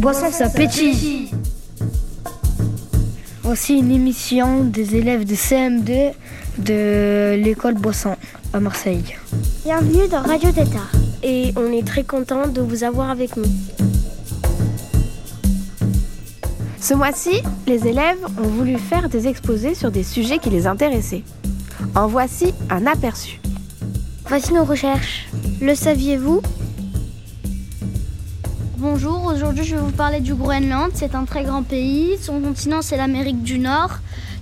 Boisson, ça pétille. Voici une émission des élèves de CM2 de l'école Boisson à Marseille. Bienvenue dans Radio Tétard. Et on est très content de vous avoir avec nous. Ce mois-ci, les élèves ont voulu faire des exposés sur des sujets qui les intéressaient. En voici un aperçu. Voici nos recherches. Le saviez-vous? Bonjour, aujourd'hui je vais vous parler du Groenland. C'est un très grand pays. Son continent c'est l'Amérique du Nord.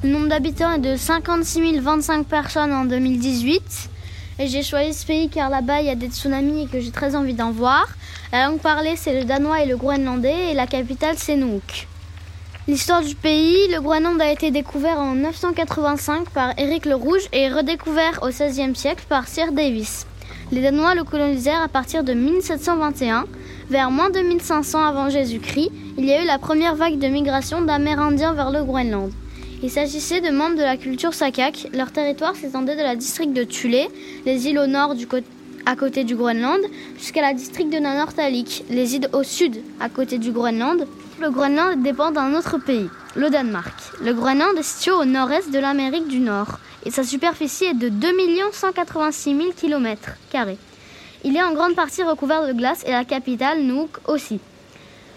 Le nombre d'habitants est de 56 025 personnes en 2018. Et j'ai choisi ce pays car là-bas il y a des tsunamis et que j'ai très envie d'en voir. La langue parlée c'est le danois et le groenlandais et la capitale c'est Nuuk. L'histoire du pays, le Groenland a été découvert en 985 par Éric le Rouge et redécouvert au XVIe siècle par Sir Davis. Les Danois le colonisèrent à partir de 1721. Vers moins 2500 avant Jésus-Christ, il y a eu la première vague de migration d'Amérindiens vers le Groenland. Il s'agissait de membres de la culture Sakak. Leur territoire s'étendait de la district de Thulé, les îles au nord à côté du Groenland, jusqu'à la district de Nanortalik, les îles au sud, à côté du Groenland. Le Groenland dépend d'un autre pays, le Danemark. Le Groenland est situé au nord-est de l'Amérique du Nord et sa superficie est de 2 186 000 km. Il est en grande partie recouvert de glace et la capitale, Nuuk, aussi.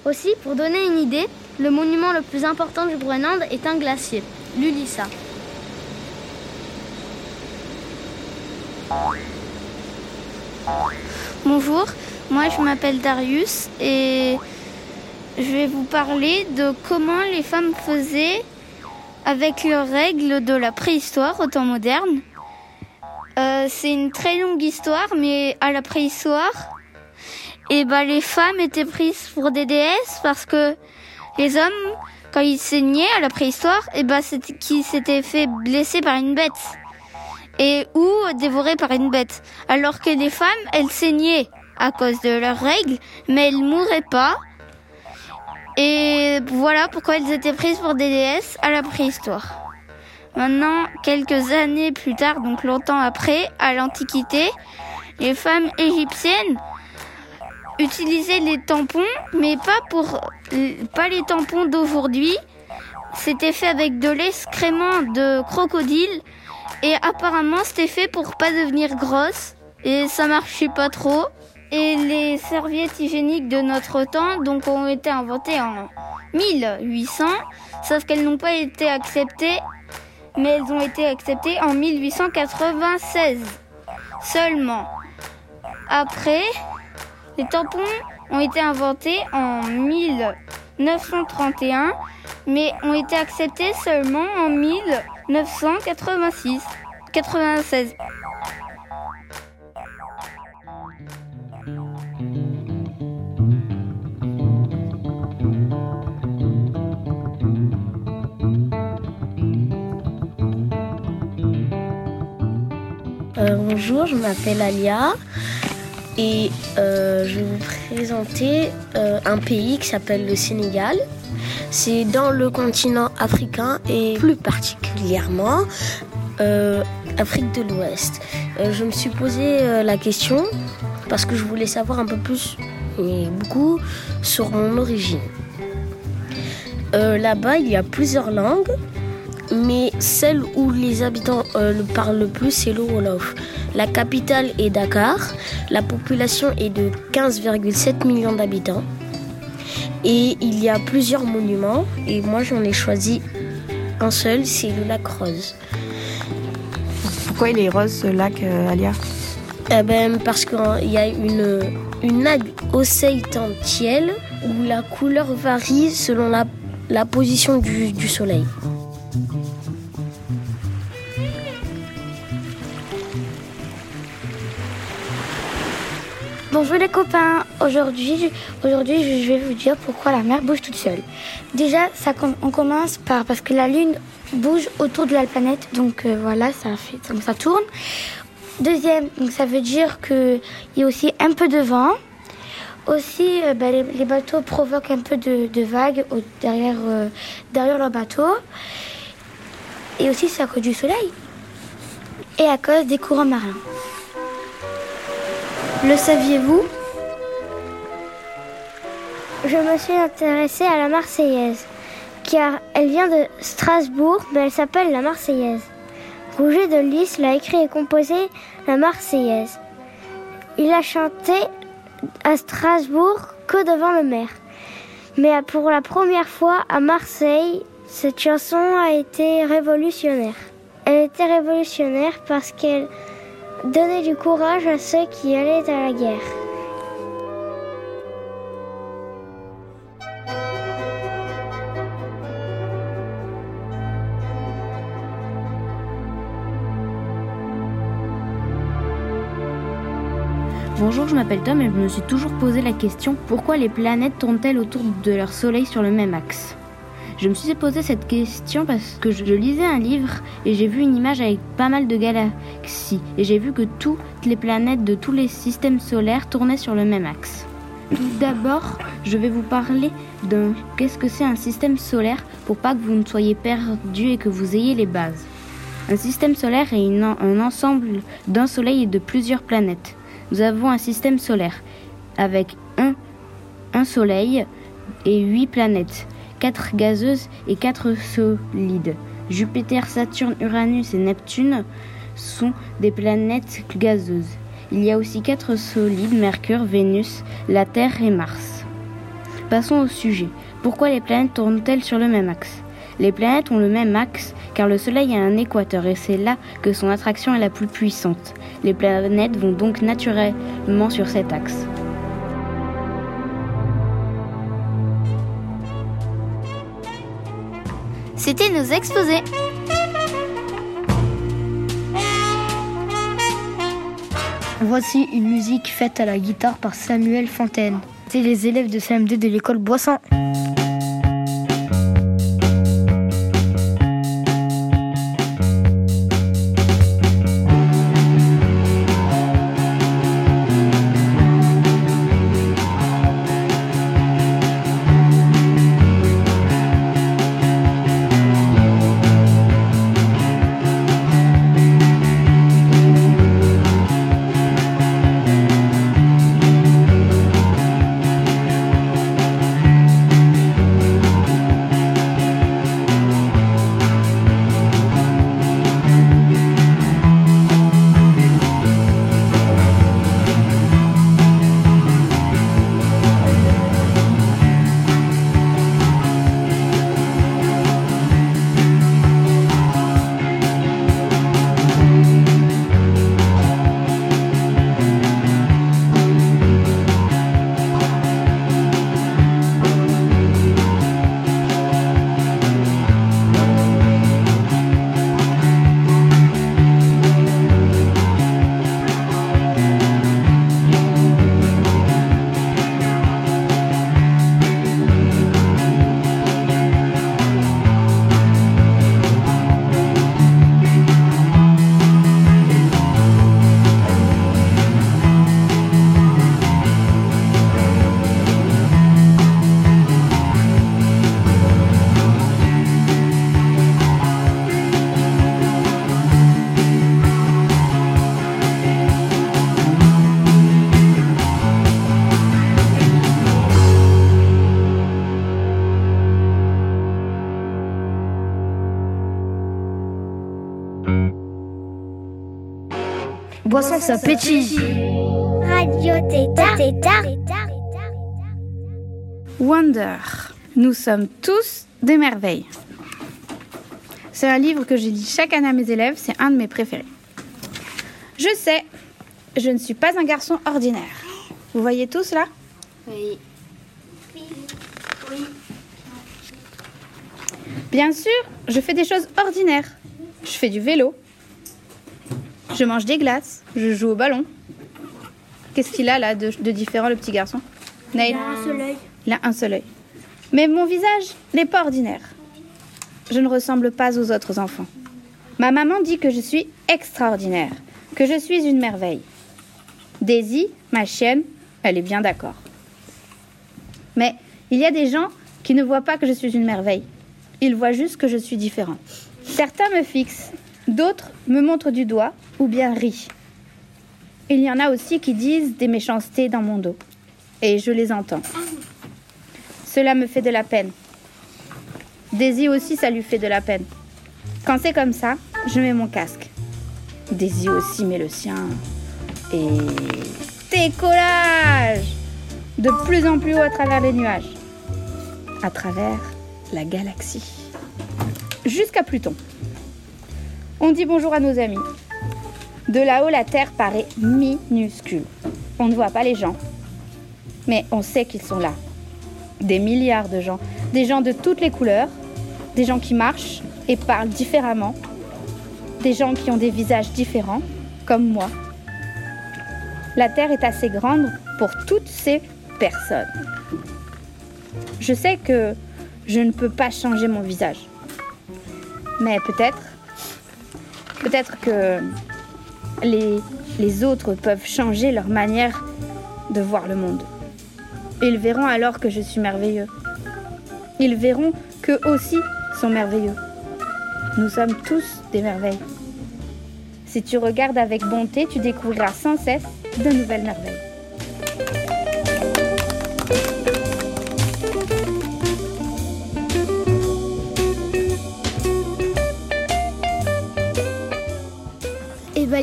Aussi, pour donner une idée, le monument le plus important du Groenland est un glacier, l'Ulissa. Bonjour, moi je m'appelle Darius et je vais vous parler de comment les femmes faisaient avec leurs règles de la préhistoire au temps moderne. C'est une très longue histoire, mais à la préhistoire, et ben les femmes étaient prises pour des déesses parce que les hommes, quand ils saignaient à la préhistoire, et ben c'était qui s'étaient fait blesser par une bête et ou dévorés par une bête. Alors que les femmes, elles saignaient à cause de leurs règles, mais elles mouraient pas. Et voilà pourquoi elles étaient prises pour des déesses à la préhistoire. Maintenant, quelques années plus tard, donc longtemps après, à l'Antiquité, les femmes égyptiennes utilisaient les tampons, mais pas pour pas les tampons d'aujourd'hui. C'était fait avec de l'excrément de crocodile et apparemment c'était fait pour pas devenir grosse et ça marchait pas trop. Et les serviettes hygiéniques de notre temps donc ont été inventées en 1800, sauf qu'elles n'ont pas été acceptées mais elles ont été acceptées en 1896 seulement. Après, les tampons ont été inventés en 1931, mais ont été acceptés seulement en 1986, 96. Bonjour, je m'appelle Alia et euh, je vais vous présenter euh, un pays qui s'appelle le Sénégal. C'est dans le continent africain et plus particulièrement Afrique de l'Ouest. je me suis posé la question parce que je voulais savoir un peu plus et beaucoup sur mon origine. Là-bas, il y a plusieurs langues mais celle où les habitants le parlent le plus, c'est le Wolof. La capitale est Dakar. La population est de 15,7 millions d'habitants. Et il y a plusieurs monuments. Et moi, j'en ai choisi un seul, c'est le lac Rose. Pourquoi il est rose ce lac, Alia? Eh ben, Parce qu'il y a une, une algue océitanthielle où la couleur varie selon la, la position du, du soleil. Bonjour les copains, aujourd'hui, aujourd'hui je vais vous dire pourquoi la mer bouge toute seule. Déjà, ça, on commence par parce que la Lune bouge autour de la planète, donc euh, voilà, ça, fait, ça, tourne. Deuxième, donc ça veut dire qu'il y a aussi un peu de vent. Aussi, euh, bah, les, bateaux provoquent un peu de, vagues derrière, euh, derrière leur bateau. Et aussi, c'est à cause du soleil. Et à cause des courants marins. Le saviez-vous? Je me suis intéressée à la Marseillaise, car elle vient de Strasbourg, mais elle s'appelle la Marseillaise. Rouget de Lys l'a écrit et composé la Marseillaise. Il a chanté à Strasbourg que devant le maire. Mais pour la première fois à Marseille, cette chanson a été révolutionnaire. Elle était révolutionnaire parce qu'elle Donner du courage à ceux qui allaient à la guerre. Bonjour, je m'appelle Tom et je me suis toujours posé la question pourquoi les planètes tournent-elles autour de leur soleil sur le même axe? Je me suis posé cette question parce que je lisais un livre et j'ai vu une image avec pas mal de galaxies et j'ai vu que toutes les planètes de tous les systèmes solaires tournaient sur le même axe. Tout d'abord, je vais vous parler de qu'est-ce que c'est un système solaire pour pas que vous ne soyez perdu et que vous ayez les bases. Un système solaire est un ensemble d'un soleil et de plusieurs planètes. Nous avons un système solaire avec un, un soleil et huit planètes. 4 gazeuses et 4 solides. Jupiter, Saturne, Uranus et Neptune sont des planètes gazeuses. Il y a aussi 4 solides, Mercure, Vénus, la Terre et Mars. Passons au sujet. Pourquoi les planètes tournent-elles sur le même axe? Les planètes ont le même axe car le Soleil a un équateur et c'est là que son attraction est la plus puissante. Les planètes vont donc naturellement sur cet axe. C'était nos exposés. Voici une musique faite à la guitare par Samuel Fontaine. C'est les élèves de CMD de l'école Boisson. Boisson, ça pétille. Radio Tétard. Wonder. Nous sommes tous des merveilles. C'est un livre que je lis chaque année à mes élèves, c'est un de mes préférés. Je sais, je ne suis pas un garçon ordinaire. Vous voyez tous là? Oui. Oui. Oui. Bien sûr, je fais des choses ordinaires. Je fais du vélo, je mange des glaces, je joue au ballon. Qu'est-ce qu'il a là de, de différent, le petit garçon? Il a un seul œil. Il a un seul œil. Mais mon visage n'est pas ordinaire. Je ne ressemble pas aux autres enfants. Ma maman dit que je suis extraordinaire, que je suis une merveille. Daisy, ma chienne, elle est bien d'accord. Mais il y a des gens qui ne voient pas que je suis une merveille. Ils voient juste que je suis différent. Certains me fixent, d'autres me montrent du doigt ou bien rient. Il y en a aussi qui disent des méchancetés dans mon dos. Et je les entends. Cela me fait de la peine. Daisy aussi, ça lui fait de la peine. Quand c'est comme ça, je mets mon casque. Daisy aussi met le sien. Et décollage De plus en plus haut à travers les nuages. À travers la galaxie. Jusqu'à Pluton. On dit bonjour à nos amis. De là-haut, la Terre paraît minuscule. On ne voit pas les gens. Mais on sait qu'ils sont là. Des milliards de gens. Des gens de toutes les couleurs. Des gens qui marchent et parlent différemment. Des gens qui ont des visages différents, comme moi. La Terre est assez grande pour toutes ces personnes. Je sais que je ne peux pas changer mon visage. Mais peut-être, peut-être que les, autres peuvent changer leur manière de voir le monde. Ils verront alors que je suis merveilleux. Ils verront qu'eux aussi sont merveilleux. Nous sommes tous des merveilles. Si tu regardes avec bonté, tu découvriras sans cesse de nouvelles merveilles.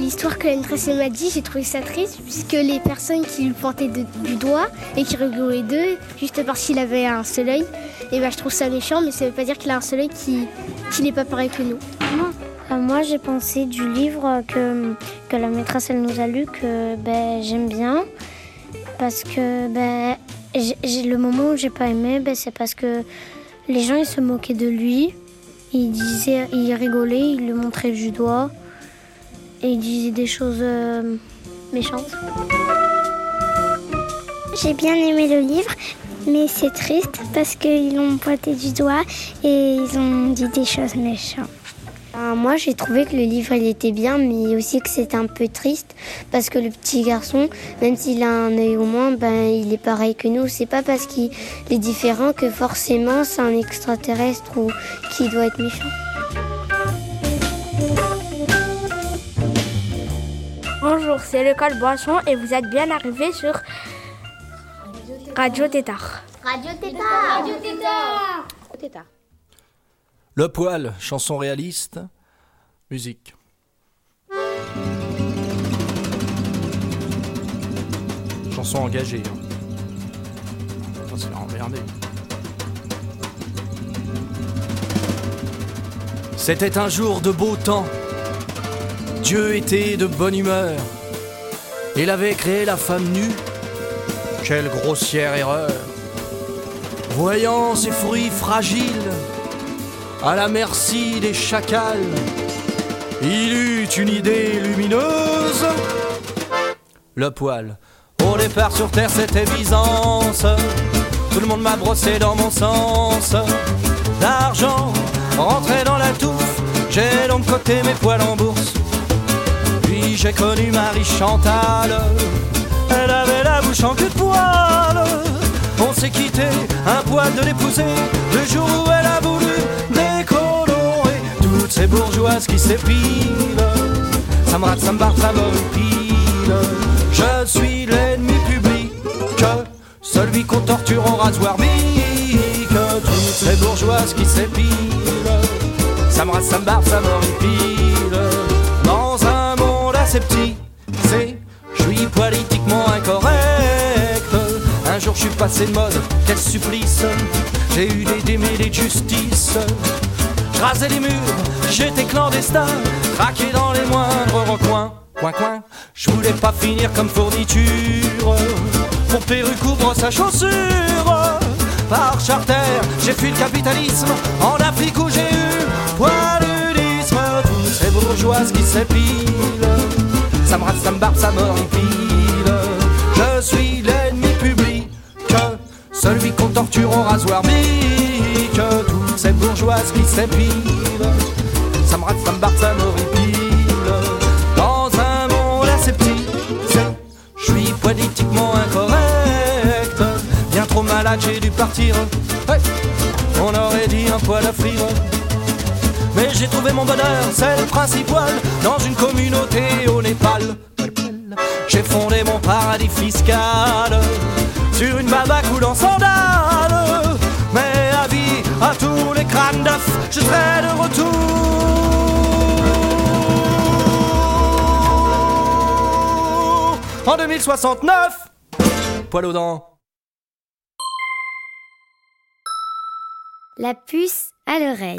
L'histoire que Anne Tracey m'a dit, j'ai trouvé ça triste puisque les personnes qui lui pointaient du doigt et qui rigolaient d'eux juste parce qu'il avait un seul œil, et bah je trouve ça méchant, mais ça veut pas dire qu'il a un seul œil qui, qui n'est pas pareil que nous. Euh, Moi, j'ai pensé du livre que, que la maîtresse elle nous a lu que ben, j'aime bien parce que ben, le moment où j'ai pas aimé, ben, c'est parce que les gens ils se moquaient de lui, ils disaient, ils rigolaient, ils le montraient du doigt et ils disaient des choses euh, méchantes. J'ai bien aimé le livre, mais c'est triste parce qu'ils l'ont pointé du doigt et ils ont dit des choses méchantes. Ben, moi, j'ai trouvé que le livre il était bien, mais aussi que c'était un peu triste parce que le petit garçon, même s'il a un œil au moins, ben il est pareil que nous. C'est pas parce qu'il est différent que forcément c'est un extraterrestre ou qui doit être méchant. Bonjour, c'est l'école Boisson et vous êtes bien arrivés sur Radio Tétard. Radio Tétard Radio Tétard Le poil, chanson réaliste, musique. Chanson engagée. Hein. C'était un jour de beau temps. Dieu était de bonne humeur. Il avait créé la femme nue. Quelle grossière erreur. Voyant ses fruits fragiles, à la merci des chacals. Il eut une idée lumineuse. Le poil. Au départ sur terre c'était Byzance. Tout le monde m'a brossé dans mon sens. D'argent rentré dans la touffe. J'ai donc coté mes poils en bourse. J'ai connu Marie Chantal. Elle avait la bouche en queue de poil. On s'est quitté, un poil de l'épouser. Le jour où elle a voulu décolorer toutes ces bourgeoises qui s'épilent. Ça me rate, ça me barre, ça m'horripile. Je suis l'ennemi public, celui qu'on torture au rasoir bique. Toutes ces bourgeoises qui s'épilent. Ça me rate, ça me barre, ça. Assez petit, c'est, je suis politiquement incorrect. Un jour je suis passé de mode, quel supplice. J'ai eu des démêlés de justice. Je les murs, j'étais clandestin, craqué dans les moindres recoins. Coin coin, je voulais pas finir comme fourniture. Mon perruque couvre sa chaussure. Par charter, j'ai fui le capitalisme en Afrique où j'ai eu poiludisme. Toutes ces bourgeoises qui s'épilent, ça me rate, ça me barbe, ça m'horripile. Je suis l'ennemi public, celui qu'on torture au rasoir bique, toutes ces bourgeoises qui s'épilent. Ça me rate, ça me ça. Dans un monde aseptique, je suis politiquement incorrect, bien trop malade, j'ai dû partir. On aurait dit un poil à frire. Mais j'ai trouvé mon bonheur, c'est le dans une communauté au Népal. J'ai fondé mon paradis fiscal sur une baba coulant sandales. Mais avis à tous les crânes d'œufs, je serai de retour. En 2069, poil aux dents. La puce à l'oreille.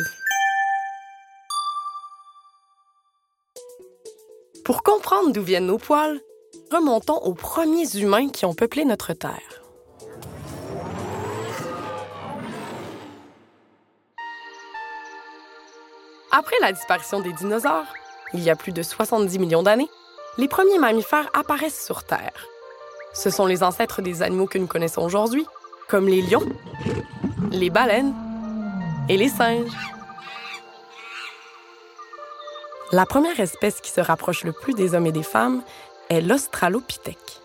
Pour comprendre d'où viennent nos poils, remontons aux premiers humains qui ont peuplé notre Terre. Après la disparition des dinosaures, il y a plus de 70 millions d'années, les premiers mammifères apparaissent sur Terre. Ce sont les ancêtres des animaux que nous connaissons aujourd'hui, comme les lions, les baleines et les singes. La première espèce qui se rapproche le plus des hommes et des femmes est l'Australopithèque.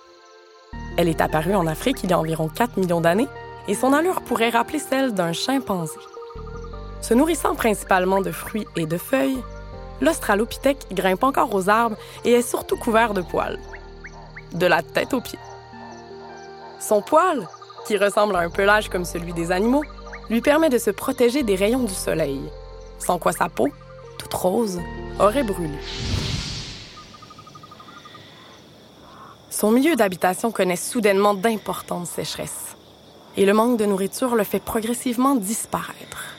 Elle est apparue en Afrique il y a environ 4 millions d'années et son allure pourrait rappeler celle d'un chimpanzé. Se nourrissant principalement de fruits et de feuilles, l'Australopithèque grimpe encore aux arbres et est surtout couvert de poils, de la tête aux pieds. Son poil, qui ressemble à un pelage comme celui des animaux, lui permet de se protéger des rayons du soleil, sans quoi sa peau, aurait brûlé. Son milieu d'habitation connaît soudainement d'importantes sécheresses, et le manque de nourriture le fait progressivement disparaître.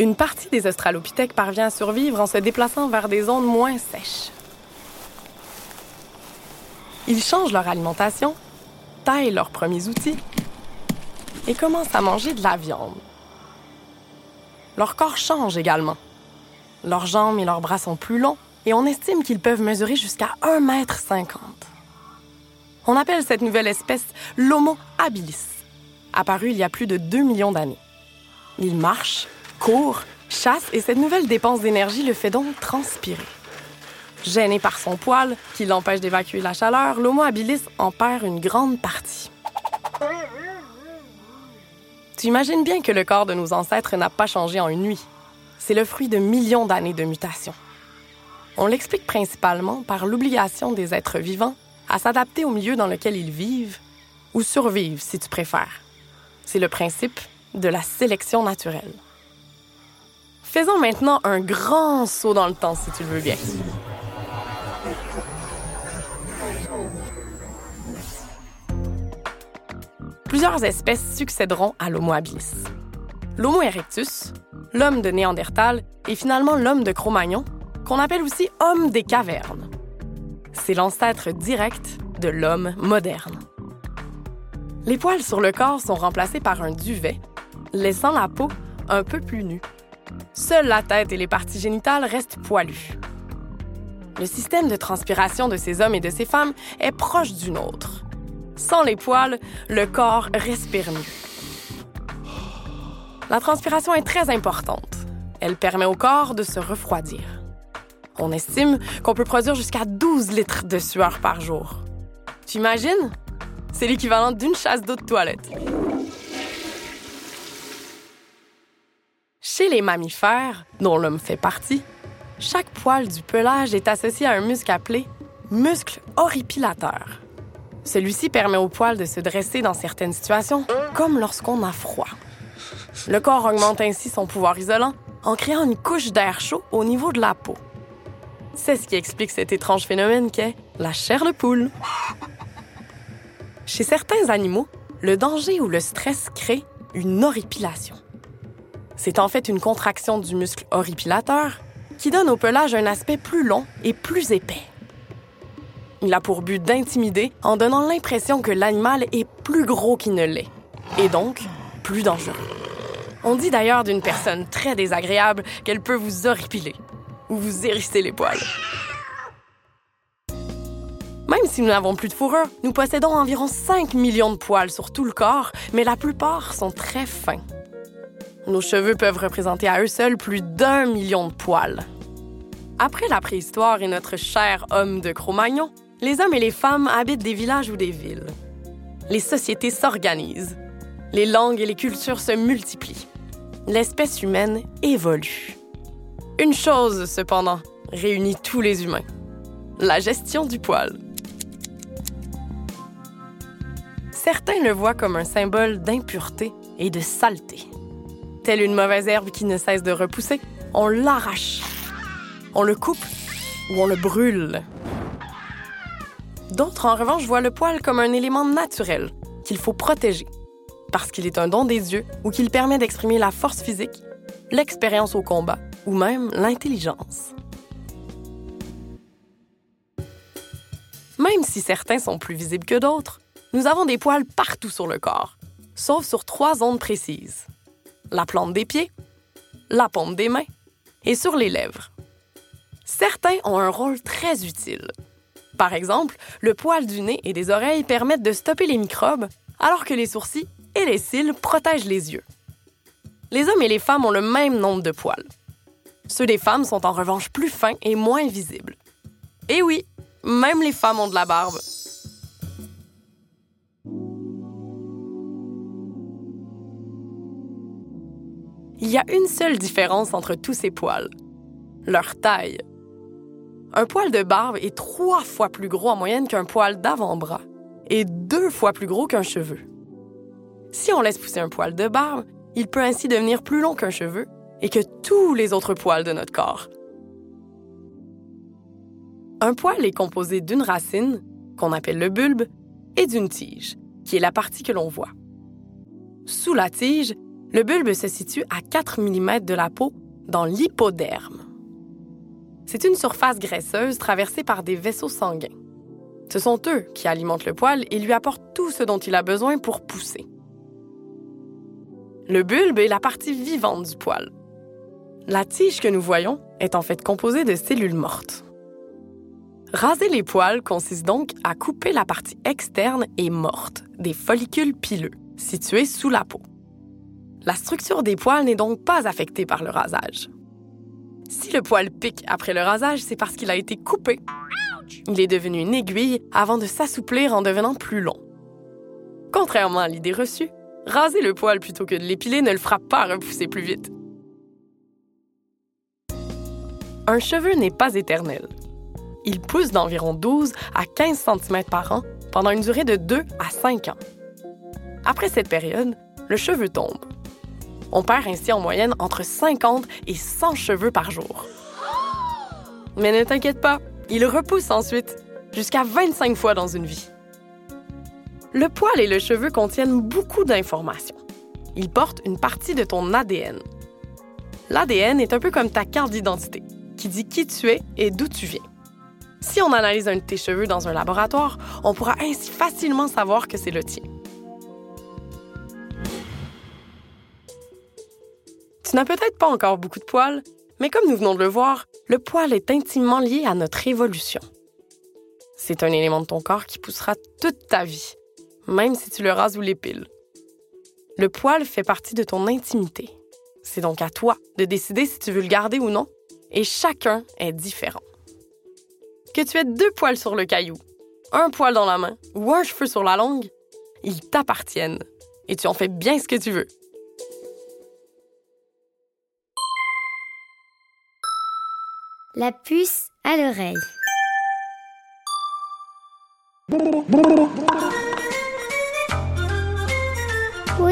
Une partie des Australopithèques parvient à survivre en se déplaçant vers des zones moins sèches. Ils changent leur alimentation, taillent leurs premiers outils et commencent à manger de la viande. Leur corps change également. Leurs jambes et leurs bras sont plus longs et on estime qu'ils peuvent mesurer jusqu'à 1,50 m. On appelle cette nouvelle espèce l'Homo habilis, apparu il y a plus de 2 millions d'années. Il marche, court, chasse et cette nouvelle dépense d'énergie le fait donc transpirer. Gêné par son poil, qui l'empêche d'évacuer la chaleur, l'Homo habilis en perd une grande partie. Tu imagines bien que le corps de nos ancêtres n'a pas changé en une nuit. C'est le fruit de millions d'années de mutations. On l'explique principalement par l'obligation des êtres vivants à s'adapter au milieu dans lequel ils vivent, ou survivent si tu préfères. C'est le principe de la sélection naturelle. Faisons maintenant un grand saut dans le temps si tu le veux bien. plusieurs espèces succéderont à l'Homo habilis. L'Homo erectus, l'homme de Néandertal et finalement l'homme de Cro-Magnon, qu'on appelle aussi homme des cavernes. C'est l'ancêtre direct de l'homme moderne. Les poils sur le corps sont remplacés par un duvet, laissant la peau un peu plus nue. Seule la tête et les parties génitales restent poilues. Le système de transpiration de ces hommes et de ces femmes est proche du nôtre. Sans les poils, le corps respire mieux. La transpiration est très importante. Elle permet au corps de se refroidir. On estime qu'on peut produire jusqu'à 12 litres de sueur par jour. Tu imagines? C'est l'équivalent d'une chasse d'eau de toilette. Chez les mammifères, dont l'homme fait partie, chaque poil du pelage est associé à un muscle appelé muscle horripilateur. Celui-ci permet au poil de se dresser dans certaines situations, comme lorsqu'on a froid. Le corps augmente ainsi son pouvoir isolant en créant une couche d'air chaud au niveau de la peau. C'est ce qui explique cet étrange phénomène qu'est la chair de poule. Chez certains animaux, le danger ou le stress crée une horripilation. C'est en fait une contraction du muscle horripilateur qui donne au pelage un aspect plus long et plus épais. Il a pour but d'intimider en donnant l'impression que l'animal est plus gros qu'il ne l'est, et donc plus dangereux. On dit d'ailleurs d'une personne très désagréable qu'elle peut vous horripiler ou vous hérisser les poils. Même si nous n'avons plus de fourrure, nous possédons environ 5 millions de poils sur tout le corps, mais la plupart sont très fins. nos cheveux peuvent représenter à eux seuls plus d'un million de poils. Après la préhistoire et notre cher homme de Cro-Magnon, les hommes et les femmes habitent des villages ou des villes. Les sociétés s'organisent. Les langues et les cultures se multiplient. L'espèce humaine évolue. Une chose, cependant, réunit tous les humains. La gestion du poil. Certains le voient comme un symbole d'impureté et de saleté. Telle une mauvaise herbe qui ne cesse de repousser, on l'arrache, on le coupe ou on le brûle. D'autres, en revanche, voient le poil comme un élément naturel qu'il faut protéger, parce qu'il est un don des dieux ou qu'il permet d'exprimer la force physique, l'expérience au combat ou même l'intelligence. Même si certains sont plus visibles que d'autres, nous avons des poils partout sur le corps, sauf sur trois zones précises. La plante des pieds, la paume des mains et sur les lèvres. Certains ont un rôle très utile. Par exemple, le poil du nez et des oreilles permettent de stopper les microbes, alors que les sourcils et les cils protègent les yeux. Les hommes et les femmes ont le même nombre de poils. Ceux des femmes sont en revanche plus fins et moins visibles. Et oui, même les femmes ont de la barbe. Il y a une seule différence entre tous ces poils, leur taille. Un poil de barbe est trois fois plus gros en moyenne qu'un poil d'avant-bras et deux fois plus gros qu'un cheveu. Si on laisse pousser un poil de barbe, il peut ainsi devenir plus long qu'un cheveu et que tous les autres poils de notre corps. Un poil est composé d'une racine, qu'on appelle le bulbe, et d'une tige, qui est la partie que l'on voit. Sous la tige, le bulbe se situe à 4 mm de la peau dans l'hypoderme. C'est une surface graisseuse traversée par des vaisseaux sanguins. Ce sont eux qui alimentent le poil et lui apportent tout ce dont il a besoin pour pousser. Le bulbe est la partie vivante du poil. La tige que nous voyons est en fait composée de cellules mortes. Raser les poils consiste donc à couper la partie externe et morte des follicules pileux situés sous la peau. La structure des poils n'est donc pas affectée par le rasage. Si le poil pique après le rasage, c'est parce qu'il a été coupé. Il est devenu une aiguille avant de s'assouplir en devenant plus long. Contrairement à l'idée reçue, raser le poil plutôt que de l'épiler ne le fera pas repousser plus vite. Un cheveu n'est pas éternel. Il pousse d'environ 12 à 15 cm par an pendant une durée de 2 à 5 ans. Après cette période, le cheveu tombe. On perd ainsi en moyenne entre 50 et 100 cheveux par jour. Mais ne t'inquiète pas, il repousse ensuite, jusqu'à 25 fois dans une vie. Le poil et le cheveu contiennent beaucoup d'informations. Ils portent une partie de ton ADN. L'ADN est un peu comme ta carte d'identité, qui dit qui tu es et d'où tu viens. Si on analyse un de tes cheveux dans un laboratoire, on pourra ainsi facilement savoir que c'est le tien. Tu n'as peut-être pas encore beaucoup de poils, mais comme nous venons de le voir, le poil est intimement lié à notre évolution. C'est un élément de ton corps qui poussera toute ta vie, même si tu le rases ou l'épiles. Le poil fait partie de ton intimité. C'est donc à toi de décider si tu veux le garder ou non, et chacun est différent. Que tu aies deux poils sur le caillou, un poil dans la main ou un cheveu sur la langue, ils t'appartiennent et tu en fais bien ce que tu veux. La puce à l'oreille.